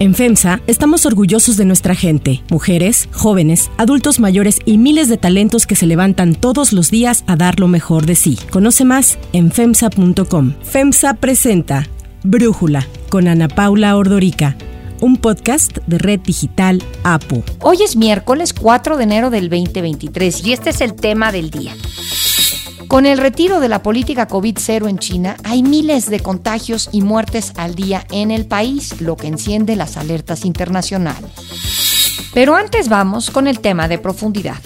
En FEMSA estamos orgullosos de nuestra gente, mujeres, jóvenes, adultos mayores y miles de talentos que se levantan todos los días a dar lo mejor de sí. Conoce más en FEMSA.com. FEMSA presenta Brújula con Ana Paula Ordorica un podcast de Red Digital APO. Hoy es miércoles 4 de enero del 2023 y este es el tema del día. Con el retiro de la política COVID-0 en China, hay miles de contagios y muertes al día en el país, lo que enciende las alertas internacionales. Pero antes vamos con el tema de profundidad.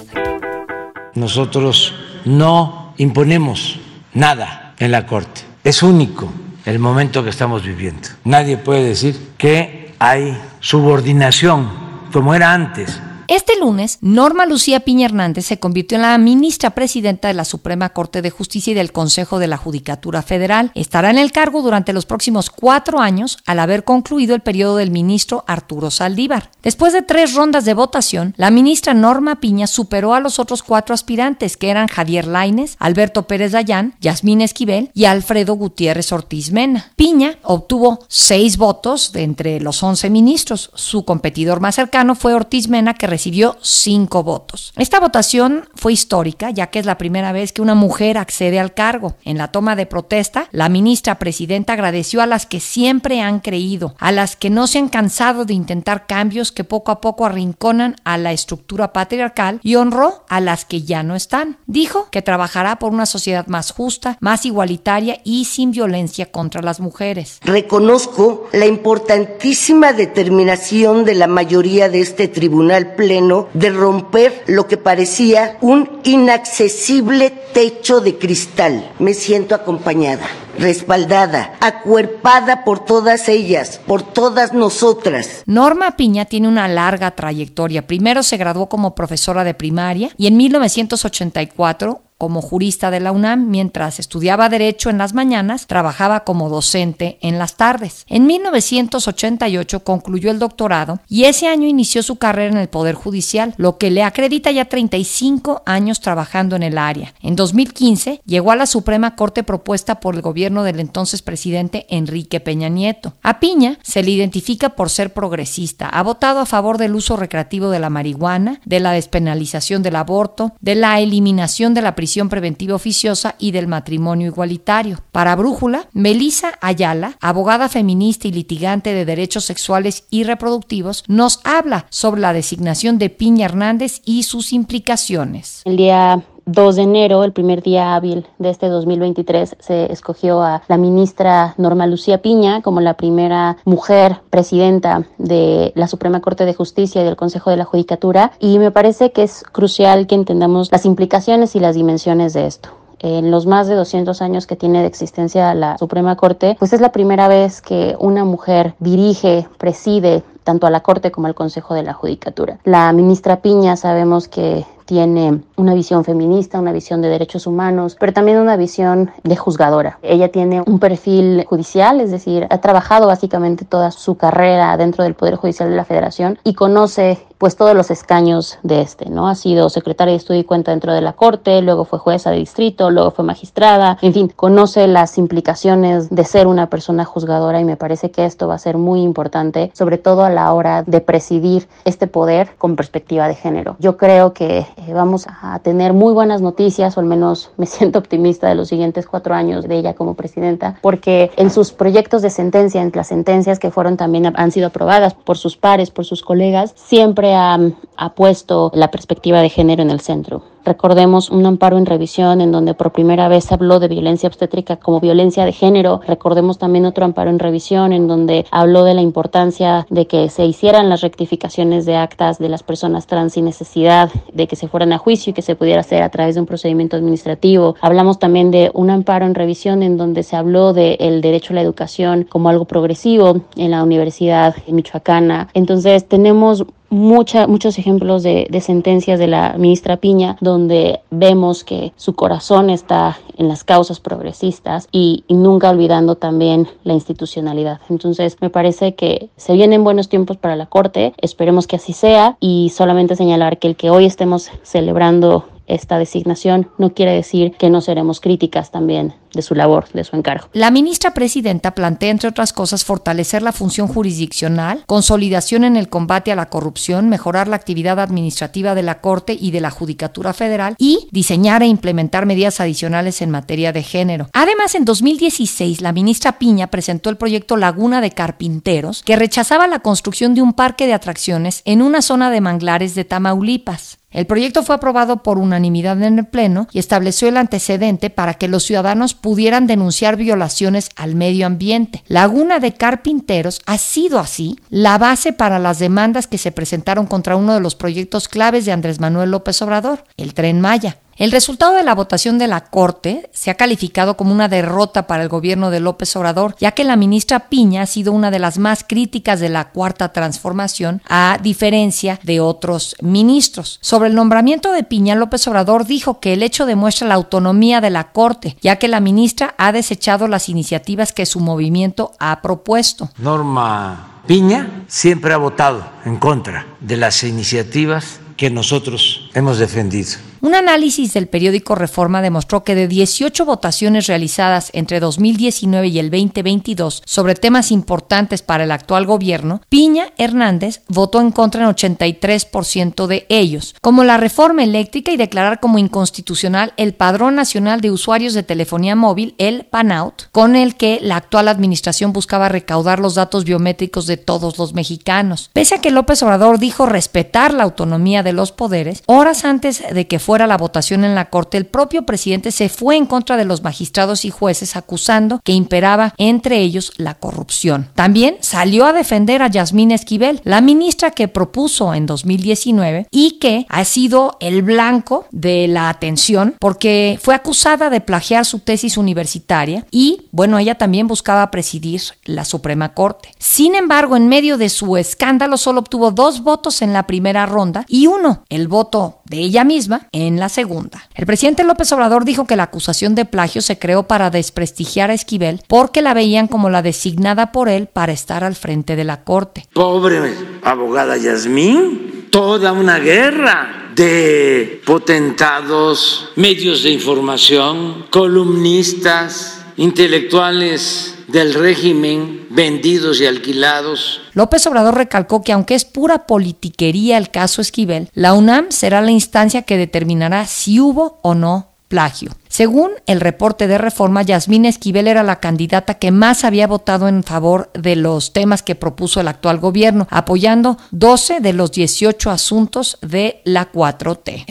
Nosotros no imponemos nada en la Corte. Es único el momento que estamos viviendo. Nadie puede decir que hay subordinación como era antes este lunes, Norma Lucía Piña Hernández se convirtió en la ministra presidenta de la Suprema Corte de Justicia y del Consejo de la Judicatura Federal. Estará en el cargo durante los próximos cuatro años al haber concluido el periodo del ministro Arturo Saldívar. Después de tres rondas de votación, la ministra Norma Piña superó a los otros cuatro aspirantes, que eran Javier Laines, Alberto Pérez Dayán, Yasmín Esquivel y Alfredo Gutiérrez Ortiz Mena. Piña obtuvo seis votos de entre los once ministros. Su competidor más cercano fue Ortiz Mena, que recibió cinco votos. Esta votación fue histórica, ya que es la primera vez que una mujer accede al cargo. En la toma de protesta, la ministra presidenta agradeció a las que siempre han creído, a las que no se han cansado de intentar cambios que poco a poco arrinconan a la estructura patriarcal y honró a las que ya no están. Dijo que trabajará por una sociedad más justa, más igualitaria y sin violencia contra las mujeres. Reconozco la importantísima determinación de la mayoría de este tribunal de romper lo que parecía un inaccesible techo de cristal. Me siento acompañada, respaldada, acuerpada por todas ellas, por todas nosotras. Norma Piña tiene una larga trayectoria. Primero se graduó como profesora de primaria y en 1984 como jurista de la UNAM, mientras estudiaba Derecho en las mañanas, trabajaba como docente en las tardes. En 1988 concluyó el doctorado y ese año inició su carrera en el Poder Judicial, lo que le acredita ya 35 años trabajando en el área. En 2015 llegó a la Suprema Corte propuesta por el gobierno del entonces presidente Enrique Peña Nieto. A Piña se le identifica por ser progresista. Ha votado a favor del uso recreativo de la marihuana, de la despenalización del aborto, de la eliminación de la prisión preventiva oficiosa y del matrimonio igualitario. Para Brújula, Melisa Ayala, abogada feminista y litigante de derechos sexuales y reproductivos, nos habla sobre la designación de Piña Hernández y sus implicaciones. El día 2 de enero, el primer día hábil de este 2023, se escogió a la ministra Norma Lucía Piña como la primera mujer presidenta de la Suprema Corte de Justicia y del Consejo de la Judicatura y me parece que es crucial que entendamos las implicaciones y las dimensiones de esto en los más de 200 años que tiene de existencia la Suprema Corte, pues es la primera vez que una mujer dirige, preside tanto a la Corte como al Consejo de la Judicatura. La ministra Piña sabemos que tiene una visión feminista, una visión de derechos humanos, pero también una visión de juzgadora. Ella tiene un perfil judicial, es decir, ha trabajado básicamente toda su carrera dentro del Poder Judicial de la Federación y conoce pues todos los escaños de este, ¿no? Ha sido secretaria de estudio y cuenta dentro de la Corte, luego fue jueza de distrito, luego fue magistrada, en fin, conoce las implicaciones de ser una persona juzgadora y me parece que esto va a ser muy importante, sobre todo a la hora de presidir este poder con perspectiva de género. Yo creo que eh, vamos a tener muy buenas noticias, o al menos me siento optimista de los siguientes cuatro años de ella como presidenta, porque en sus proyectos de sentencia, en las sentencias que fueron también han sido aprobadas por sus pares, por sus colegas, siempre ha, ha puesto la perspectiva de género en el centro. Recordemos un amparo en revisión en donde por primera vez habló de violencia obstétrica como violencia de género. Recordemos también otro amparo en revisión en donde habló de la importancia de que se hicieran las rectificaciones de actas de las personas trans sin necesidad de que se fueran a juicio y que se pudiera hacer a través de un procedimiento administrativo. Hablamos también de un amparo en revisión en donde se habló del derecho a la educación como algo progresivo en la Universidad Michoacana. Entonces tenemos mucha, muchos ejemplos de, de, sentencias de la ministra Piña donde vemos que su corazón está en las causas progresistas y, y, nunca olvidando también la institucionalidad. Entonces me parece que se vienen buenos tiempos para la Corte, esperemos que así sea y solamente señalar que el que hoy estemos celebrando esta designación no quiere decir que no seremos críticas también de su labor, de su encargo. La ministra presidenta plantea, entre otras cosas, fortalecer la función jurisdiccional, consolidación en el combate a la corrupción, mejorar la actividad administrativa de la Corte y de la Judicatura Federal y diseñar e implementar medidas adicionales en materia de género. Además, en 2016, la ministra Piña presentó el proyecto Laguna de Carpinteros, que rechazaba la construcción de un parque de atracciones en una zona de manglares de Tamaulipas. El proyecto fue aprobado por unanimidad en el Pleno y estableció el antecedente para que los ciudadanos pudieran denunciar violaciones al medio ambiente. Laguna de Carpinteros ha sido así la base para las demandas que se presentaron contra uno de los proyectos claves de Andrés Manuel López Obrador, el tren Maya. El resultado de la votación de la Corte se ha calificado como una derrota para el gobierno de López Obrador, ya que la ministra Piña ha sido una de las más críticas de la cuarta transformación, a diferencia de otros ministros. Sobre el nombramiento de Piña, López Obrador dijo que el hecho demuestra la autonomía de la Corte, ya que la ministra ha desechado las iniciativas que su movimiento ha propuesto. Norma Piña siempre ha votado en contra de las iniciativas que nosotros hemos defendido. Un análisis del periódico Reforma demostró que de 18 votaciones realizadas entre 2019 y el 2022 sobre temas importantes para el actual gobierno, Piña Hernández votó en contra en 83% de ellos, como la reforma eléctrica y declarar como inconstitucional el Padrón Nacional de Usuarios de Telefonía Móvil, el PANOUT, con el que la actual administración buscaba recaudar los datos biométricos de todos los mexicanos. Pese a que López Obrador dijo respetar la autonomía de los poderes, horas antes de que fuera la votación en la Corte, el propio presidente se fue en contra de los magistrados y jueces acusando que imperaba entre ellos la corrupción. También salió a defender a Yasmín Esquivel, la ministra que propuso en 2019 y que ha sido el blanco de la atención porque fue acusada de plagiar su tesis universitaria y, bueno, ella también buscaba presidir la Suprema Corte. Sin embargo, en medio de su escándalo solo obtuvo dos votos en la primera ronda y uno, el voto de ella misma, en la segunda. El presidente López Obrador dijo que la acusación de plagio se creó para desprestigiar a Esquivel porque la veían como la designada por él para estar al frente de la corte. Pobre abogada Yasmín, toda una guerra de potentados, medios de información, columnistas, intelectuales del régimen vendidos y alquilados. López Obrador recalcó que aunque es pura politiquería el caso Esquivel, la UNAM será la instancia que determinará si hubo o no plagio. Según el reporte de reforma, Yasmín Esquivel era la candidata que más había votado en favor de los temas que propuso el actual gobierno, apoyando 12 de los 18 asuntos de la 4T.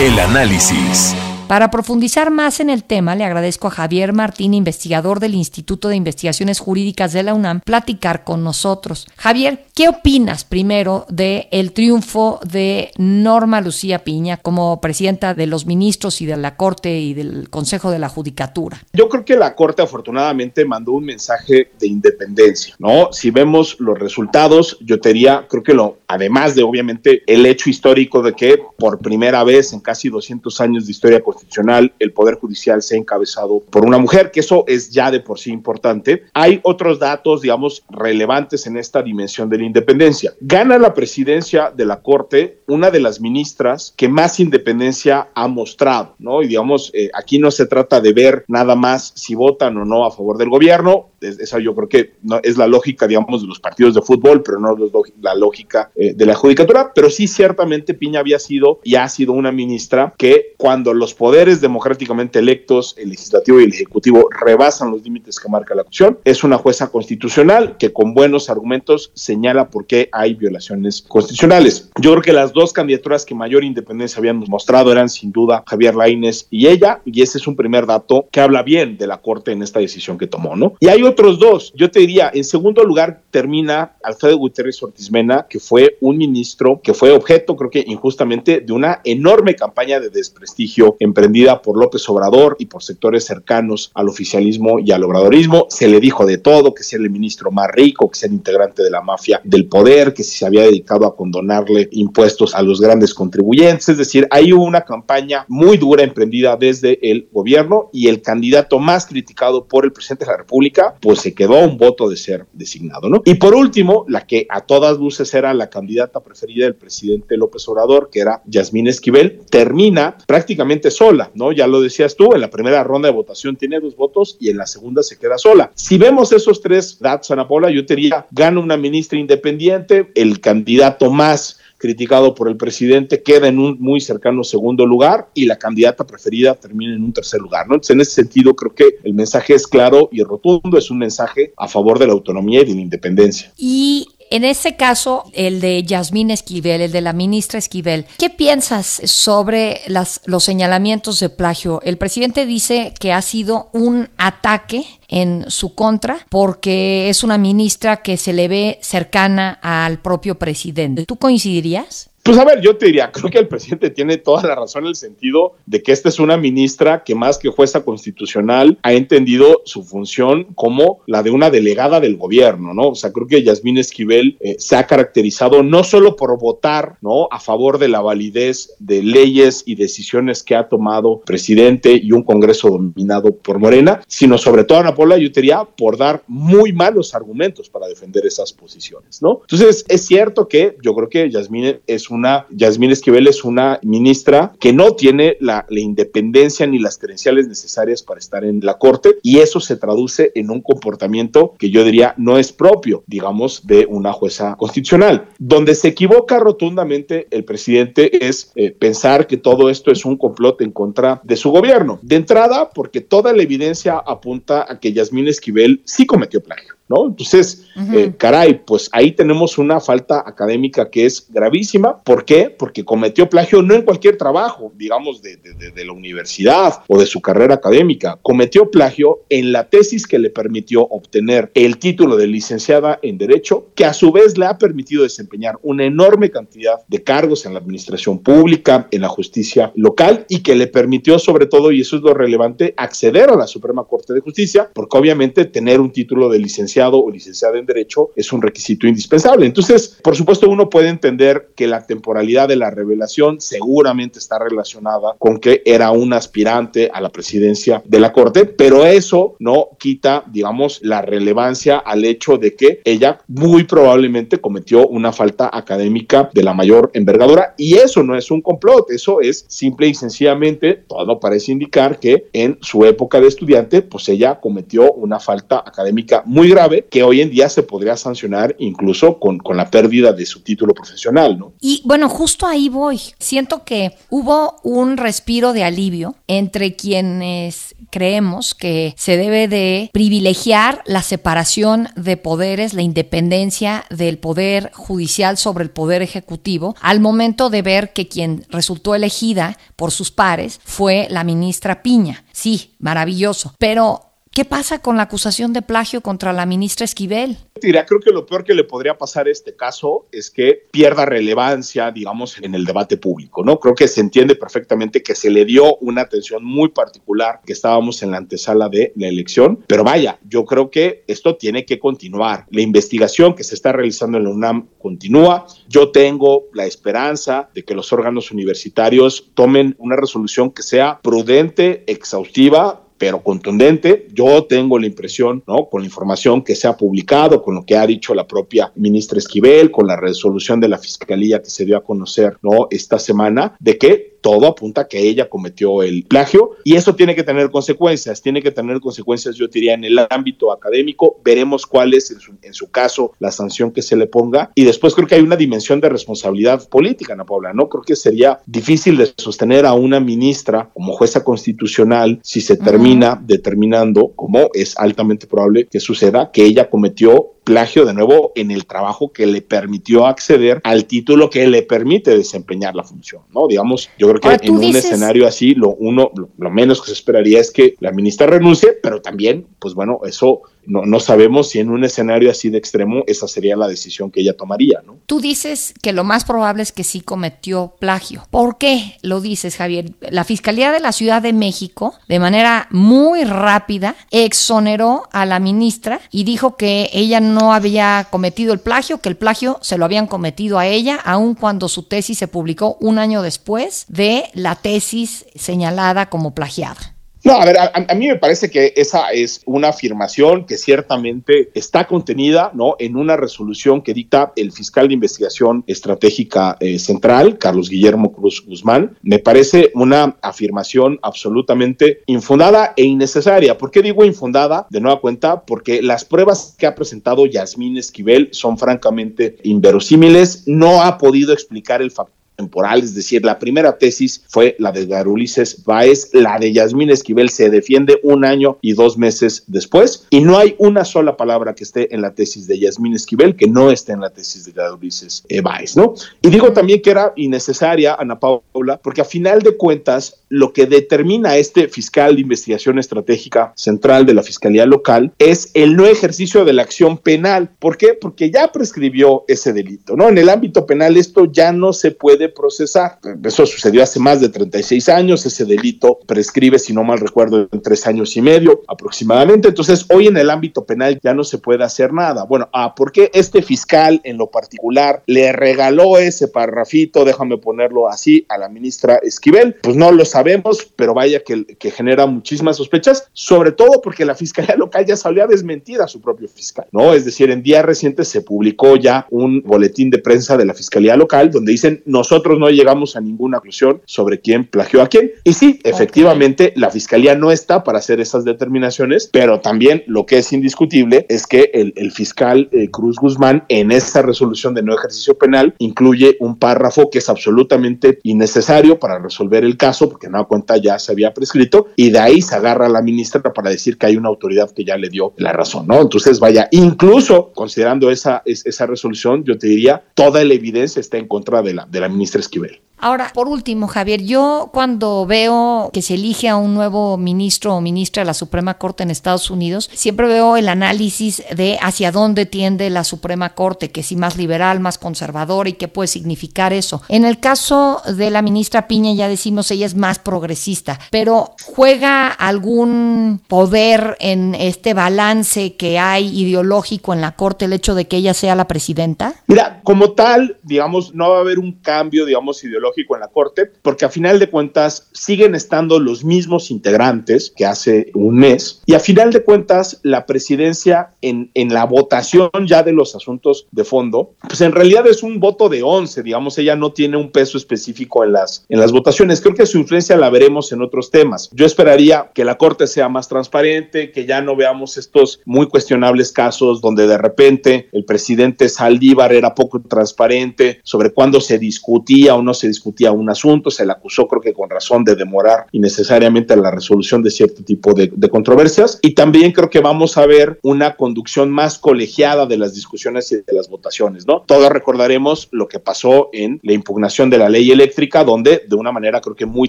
El análisis. Para profundizar más en el tema, le agradezco a Javier Martín, investigador del Instituto de Investigaciones Jurídicas de la UNAM, platicar con nosotros. Javier, ¿qué opinas primero de el triunfo de Norma Lucía Piña como presidenta de los ministros y de la Corte y del Consejo de la Judicatura? Yo creo que la Corte afortunadamente mandó un mensaje de independencia, ¿no? Si vemos los resultados, yo te diría, creo que lo, además de obviamente el hecho histórico de que por primera vez en casi 200 años de historia constitucional el Poder Judicial sea encabezado por una mujer, que eso es ya de por sí importante. Hay otros datos, digamos, relevantes en esta dimensión de la independencia. Gana la presidencia de la Corte una de las ministras que más independencia ha mostrado, ¿no? Y digamos, eh, aquí no se trata de ver nada más si votan o no a favor del gobierno, esa yo creo que no, es la lógica, digamos, de los partidos de fútbol, pero no la lógica eh, de la judicatura, pero sí ciertamente Piña había sido y ha sido una ministra que cuando los poderes democráticamente electos, el legislativo y el ejecutivo, rebasan los límites que marca la Constitución, es una jueza constitucional que con buenos argumentos señala por qué hay violaciones constitucionales. Yo creo que las dos candidaturas que mayor independencia habían mostrado eran sin duda Javier Laines y ella, y ese es un primer dato que habla bien de la Corte en esta decisión que tomó, ¿no? Y hay otros dos. Yo te diría, en segundo lugar termina Alfredo Gutiérrez Ortiz Mena, que fue un ministro que fue objeto, creo que injustamente, de una enorme campaña de desprestigio en emprendida por López Obrador y por sectores cercanos al oficialismo y al obradorismo. Se le dijo de todo, que sea el ministro más rico, que sea el integrante de la mafia del poder, que si se había dedicado a condonarle impuestos a los grandes contribuyentes. Es decir, hay una campaña muy dura emprendida desde el gobierno y el candidato más criticado por el presidente de la República, pues se quedó a un voto de ser designado, ¿no? Y por último, la que a todas luces era la candidata preferida del presidente López Obrador, que era Yasmín Esquivel, termina prácticamente sola, ¿no? Ya lo decías tú, en la primera ronda de votación tiene dos votos y en la segunda se queda sola. Si vemos esos tres datos, Ana yo te diría, gana una ministra independiente, el candidato más criticado por el presidente, queda en un muy cercano segundo lugar y la candidata preferida termina en un tercer lugar. ¿no? Entonces, en ese sentido, creo que el mensaje es claro y rotundo, es un mensaje a favor de la autonomía y de la independencia. Y en ese caso, el de Yasmín Esquivel, el de la ministra Esquivel, ¿qué piensas sobre las, los señalamientos de plagio? El presidente dice que ha sido un ataque en su contra porque es una ministra que se le ve cercana al propio presidente. ¿Tú coincidirías? Pues a ver, yo te diría, creo que el presidente tiene toda la razón en el sentido de que esta es una ministra que más que jueza constitucional ha entendido su función como la de una delegada del gobierno, ¿no? O sea, creo que Yasmín Esquivel eh, se ha caracterizado no solo por votar, ¿no? A favor de la validez de leyes y decisiones que ha tomado presidente y un Congreso dominado por Morena, sino sobre todo, Ana Paula, yo te diría, por dar muy malos argumentos para defender esas posiciones, ¿no? Entonces, es cierto que yo creo que Yasmín es un una, Yasmín Esquivel es una ministra que no tiene la, independencia ni las credenciales necesarias para estar en la Corte y eso se traduce en un comportamiento que yo diría no es propio, digamos, de una jueza constitucional. Donde se equivoca rotundamente el presidente es eh, pensar que todo esto es un complot en contra de su gobierno. De entrada, porque toda la evidencia apunta a que Yasmín Esquivel sí cometió plagio. ¿No? Entonces, eh, caray, pues ahí tenemos una falta académica que es gravísima. ¿Por qué? Porque cometió plagio no en cualquier trabajo, digamos, de, de, la universidad o de su carrera académica. Cometió plagio en la tesis que le permitió obtener el título de licenciada en Derecho, que a su vez le ha permitido desempeñar una enorme cantidad de cargos en la administración pública, en la justicia local y que le permitió sobre todo, y eso es lo relevante, acceder a la Suprema Corte de Justicia, porque obviamente tener un título de licenciada o licenciada en Derecho es un requisito indispensable. Entonces, por supuesto, uno puede entender que la temporalidad de la revelación seguramente está relacionada con que era un aspirante a la presidencia de la Corte, pero eso no quita, digamos, la relevancia al hecho de que ella muy probablemente cometió una falta académica de la mayor envergadura y eso no es un complot, eso es simple y sencillamente, todo parece indicar que en su época de estudiante, pues ella cometió una falta académica muy grave que hoy en día se podría sancionar incluso con, con la pérdida de su título profesional, ¿no? Y bueno, justo ahí voy. Siento que hubo un respiro de alivio entre quienes creemos que se debe de privilegiar la separación de poderes, la independencia del poder judicial sobre el poder ejecutivo, al momento de ver que quien resultó elegida por sus pares fue la ministra Piña. Sí, maravilloso, pero ¿Qué pasa con la acusación de plagio contra la ministra Esquivel? Dirá, creo que lo peor que le podría pasar a este caso es que pierda relevancia, digamos, en el debate público, ¿no? Creo que se entiende perfectamente que se le dio una atención muy particular, que estábamos en la antesala de la elección, pero vaya, yo creo que esto tiene que continuar. La investigación que se está realizando en la UNAM continúa. Yo tengo la esperanza de que los órganos universitarios tomen una resolución que sea prudente, exhaustiva, pero contundente. Yo tengo la impresión, ¿no? Con la información que se ha publicado, con lo que ha dicho la propia ministra Esquivel, con la resolución de la Fiscalía que se dio a conocer, ¿no? Esta semana, de que todo apunta a que ella cometió el plagio y eso tiene que tener consecuencias, tiene que tener consecuencias, yo diría, en el ámbito académico, veremos cuál es en su, en su caso la sanción que se le ponga. Y después creo que hay una dimensión de responsabilidad política, Ana Paula, ¿no? Creo que sería difícil de sostener a una ministra como jueza constitucional si se termina determinando, como es altamente probable que suceda, que ella cometió plagio de nuevo en el trabajo que le permitió acceder al título que le permite desempeñar la función, ¿no? Digamos, yo creo que en un escenario así, lo uno, lo, menos que se esperaría es que la ministra renuncie, pero también, pues bueno, eso no, no sabemos si en un escenario así de extremo esa sería la decisión que ella tomaría, ¿no? Tú dices que lo más probable es que sí cometió plagio. ¿Por qué lo dices, Javier? La Fiscalía de la Ciudad de México, de manera muy rápida, exoneró a la ministra y dijo que ella no había cometido el plagio, que el plagio se lo habían cometido a ella, aun cuando su tesis se publicó un año después de la tesis señalada como plagiada. No, a ver, a, mí me parece que esa es una afirmación que ciertamente está contenida ¿no? en una resolución que dicta el fiscal de investigación estratégica eh, central, Carlos Guillermo Cruz Guzmán. Me parece una afirmación absolutamente infundada e innecesaria. ¿Por qué digo infundada? De nueva cuenta, porque las pruebas que ha presentado Yasmín Esquivel son francamente inverosímiles. No ha podido explicar el factor temporal, es decir, la primera tesis fue la de Garulices Baez, la de Yasmín Esquivel se defiende un año y dos meses después, y no hay una sola palabra que esté en la tesis de Yasmín Esquivel que no esté en la tesis de Garulices Baez, ¿no? Y digo también que era innecesaria, Ana Paula, porque a final de cuentas, lo que determina este fiscal de investigación estratégica central de la Fiscalía Local es el no ejercicio de la acción penal. ¿Por qué? Porque ya prescribió ese delito, ¿no? En el ámbito penal esto ya no se puede procesar. Eso sucedió hace más de 36 años, ese delito prescribe, si no mal recuerdo, en tres años y medio aproximadamente. Entonces, hoy en el ámbito penal ya no se puede hacer nada. Bueno, ah, ¿por qué este fiscal en lo particular le regaló ese parrafito, déjame ponerlo así, a la ministra Esquivel? Pues no lo sabemos, pero vaya que, que genera muchísimas sospechas, sobre todo porque la Fiscalía Local ya salió a desmentir a su propio fiscal, ¿no? Es decir, en días recientes se publicó ya un boletín de prensa de la Fiscalía Local donde dicen nosotros nosotros no llegamos a ninguna conclusión sobre quién plagió a quién. Y sí, efectivamente, la fiscalía no está para hacer esas determinaciones, pero también lo que es indiscutible es que el, fiscal eh, Cruz Guzmán en esa resolución de no ejercicio penal incluye un párrafo que es absolutamente innecesario para resolver el caso, porque no cuenta ya se había prescrito, y de ahí se agarra a la ministra para decir que hay una autoridad que ya le dio la razón, ¿no? Entonces, vaya, incluso considerando esa, esa resolución, yo te diría, toda la evidencia está en contra de la, de la ministra Esquivel. Ahora, por último, Javier, yo cuando veo que se elige a un nuevo ministro o ministra de la Suprema Corte en Estados Unidos, siempre veo el análisis de hacia dónde tiende la Suprema Corte, que si más liberal, más conservador y qué puede significar eso. En el caso de la ministra Piña, ya decimos, ella es más progresista, pero ¿juega algún poder en este balance que hay ideológico en la Corte el hecho de que ella sea la presidenta? Mira, como tal, digamos, no va a haber un cambio, digamos, ideológico en la Corte, porque a final de cuentas siguen estando los mismos integrantes que hace un mes y a final de cuentas la presidencia en, en la votación ya de los asuntos de fondo, pues en realidad es un voto de 11, digamos, ella no tiene un peso específico en las, en las votaciones. Creo que su influencia la veremos en otros temas. Yo esperaría que la Corte sea más transparente, que ya no veamos estos muy cuestionables casos donde de repente el presidente Saldívar era poco transparente sobre cuándo se discutía o no se discutía un asunto, se le acusó creo que con razón de demorar innecesariamente la resolución de cierto tipo de, controversias y también creo que vamos a ver una conducción más colegiada de las discusiones y de las votaciones, ¿no? Todos recordaremos lo que pasó en la impugnación de la ley eléctrica, donde de una manera creo que muy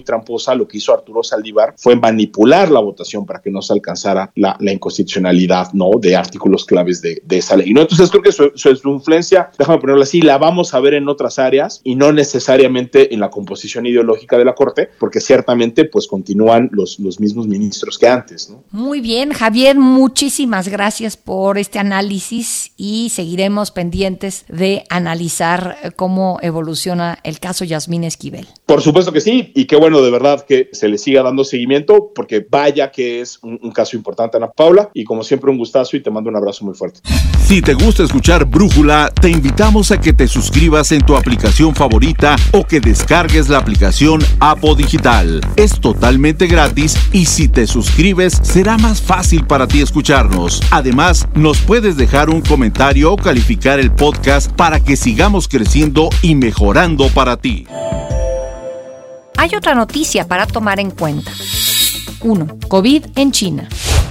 tramposa lo que hizo Arturo Saldívar fue manipular la votación para que no se alcanzara la, inconstitucionalidad, ¿no? De artículos claves de, esa ley, ¿no? Entonces creo que su, su influencia, déjame ponerlo así, la vamos a ver en otras áreas y no necesariamente en la composición ideológica de la Corte, porque ciertamente pues continúan los, los mismos ministros que antes. ¿no? Muy bien, Javier, muchísimas gracias por este análisis y seguiremos pendientes de analizar eh, cómo evoluciona el caso Yasmín Esquivel. Por supuesto que sí, y qué bueno de verdad que se le siga dando seguimiento, porque vaya que es un, un caso importante, Ana Paula, y como siempre un gustazo y te mando un abrazo muy fuerte. Si te gusta escuchar Brújula, te invitamos a que te suscribas en tu aplicación favorita o que descargues la aplicación Apo Digital. Es totalmente gratis y si te suscribes será más fácil para ti escucharnos. Además, nos puedes dejar un comentario o calificar el podcast para que sigamos creciendo y mejorando para ti. Hay otra noticia para tomar en cuenta. 1. COVID en China.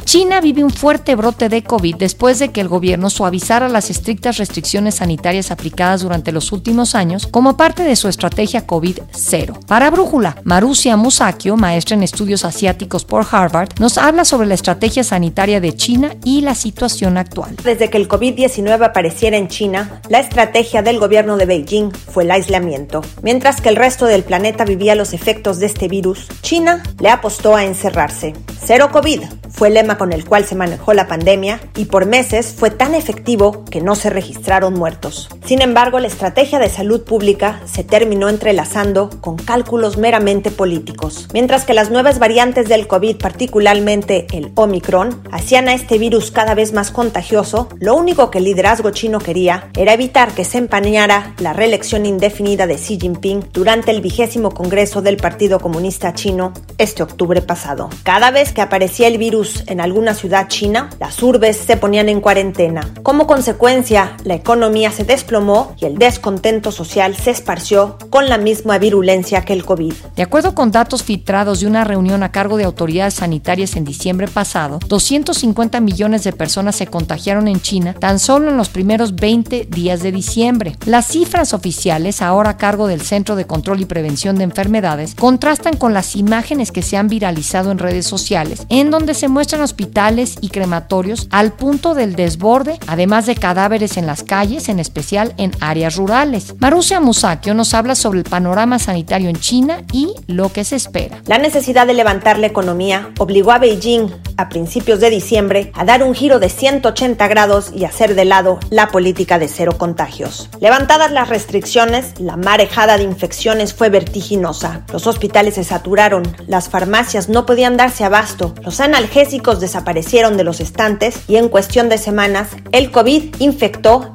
China vive un fuerte brote de COVID después de que el gobierno suavizara las estrictas restricciones sanitarias aplicadas durante los últimos años como parte de su estrategia COVID-0. Para Brújula, Marusia Musakio, maestra en estudios asiáticos por Harvard, nos habla sobre la estrategia sanitaria de China y la situación actual. Desde que el COVID-19 apareciera en China, la estrategia del gobierno de Beijing fue el aislamiento. Mientras que el resto del planeta vivía los efectos de este virus, China le apostó a encerrarse. Cero COVID fue el lema con el cual se manejó la pandemia y por meses fue tan efectivo que no se registraron muertos. Sin embargo, la estrategia de salud pública se terminó entrelazando con cálculos meramente políticos. Mientras que las nuevas variantes del COVID, particularmente el Omicron, hacían a este virus cada vez más contagioso, lo único que el liderazgo chino quería era evitar que se empañara la reelección indefinida de Xi Jinping durante el vigésimo Congreso del Partido Comunista Chino este octubre pasado. Cada vez que aparecía el virus en alguna ciudad china, las urbes se ponían en cuarentena. Como consecuencia, la economía se desplomó y el descontento social se esparció con la misma virulencia que el COVID. De acuerdo con datos filtrados de una reunión a cargo de autoridades sanitarias en diciembre pasado, 250 millones de personas se contagiaron en China tan solo en los primeros 20 días de diciembre. Las cifras oficiales, ahora a cargo del Centro de Control y Prevención de Enfermedades, contrastan con las imágenes que se han viralizado en redes sociales, en donde se muestran hospitales y crematorios al punto del desborde, además de cadáveres en las calles, en especial en áreas rurales. Marusia Musakio nos habla sobre el panorama sanitario en China y lo que se espera. La necesidad de levantar la economía obligó a Beijing a principios de diciembre a dar un giro de 180 grados y hacer de lado la política de cero contagios. Levantadas las restricciones, la marejada de infecciones fue vertiginosa. Los hospitales se saturaron, las farmacias no podían darse abasto, los analgésicos desaparecieron de los estantes y en cuestión de semanas el COVID infectó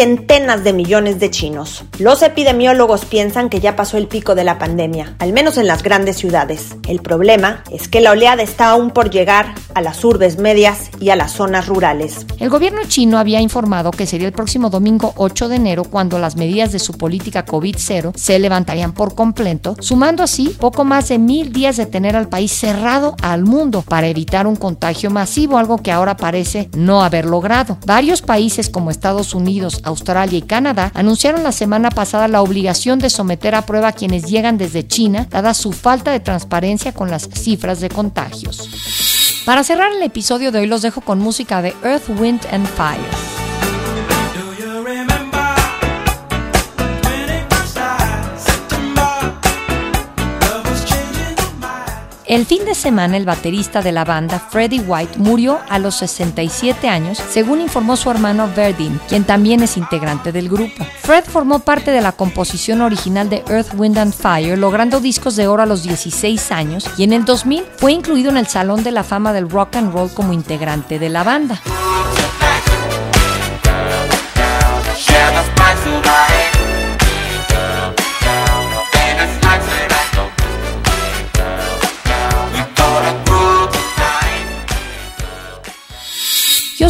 centenas de millones de chinos. Los epidemiólogos piensan que ya pasó el pico de la pandemia, al menos en las grandes ciudades. El problema es que la oleada está aún por llegar a las urbes medias y a las zonas rurales. El gobierno chino había informado que sería el próximo domingo 8 de enero cuando las medidas de su política COVID-0 se levantarían por completo, sumando así poco más de mil días de tener al país cerrado al mundo para evitar un contagio masivo, algo que ahora parece no haber logrado. Varios países como Estados Unidos, Australia y Canadá anunciaron la semana pasada la obligación de someter a prueba a quienes llegan desde China, dada su falta de transparencia con las cifras de contagios. Para cerrar el episodio de hoy los dejo con música de Earth, Wind and Fire. El fin de semana el baterista de la banda, Freddie White, murió a los 67 años, según informó su hermano Verdin, quien también es integrante del grupo. Fred formó parte de la composición original de Earth, Wind and Fire, logrando discos de oro a los 16 años, y en el 2000 fue incluido en el Salón de la Fama del Rock and Roll como integrante de la banda.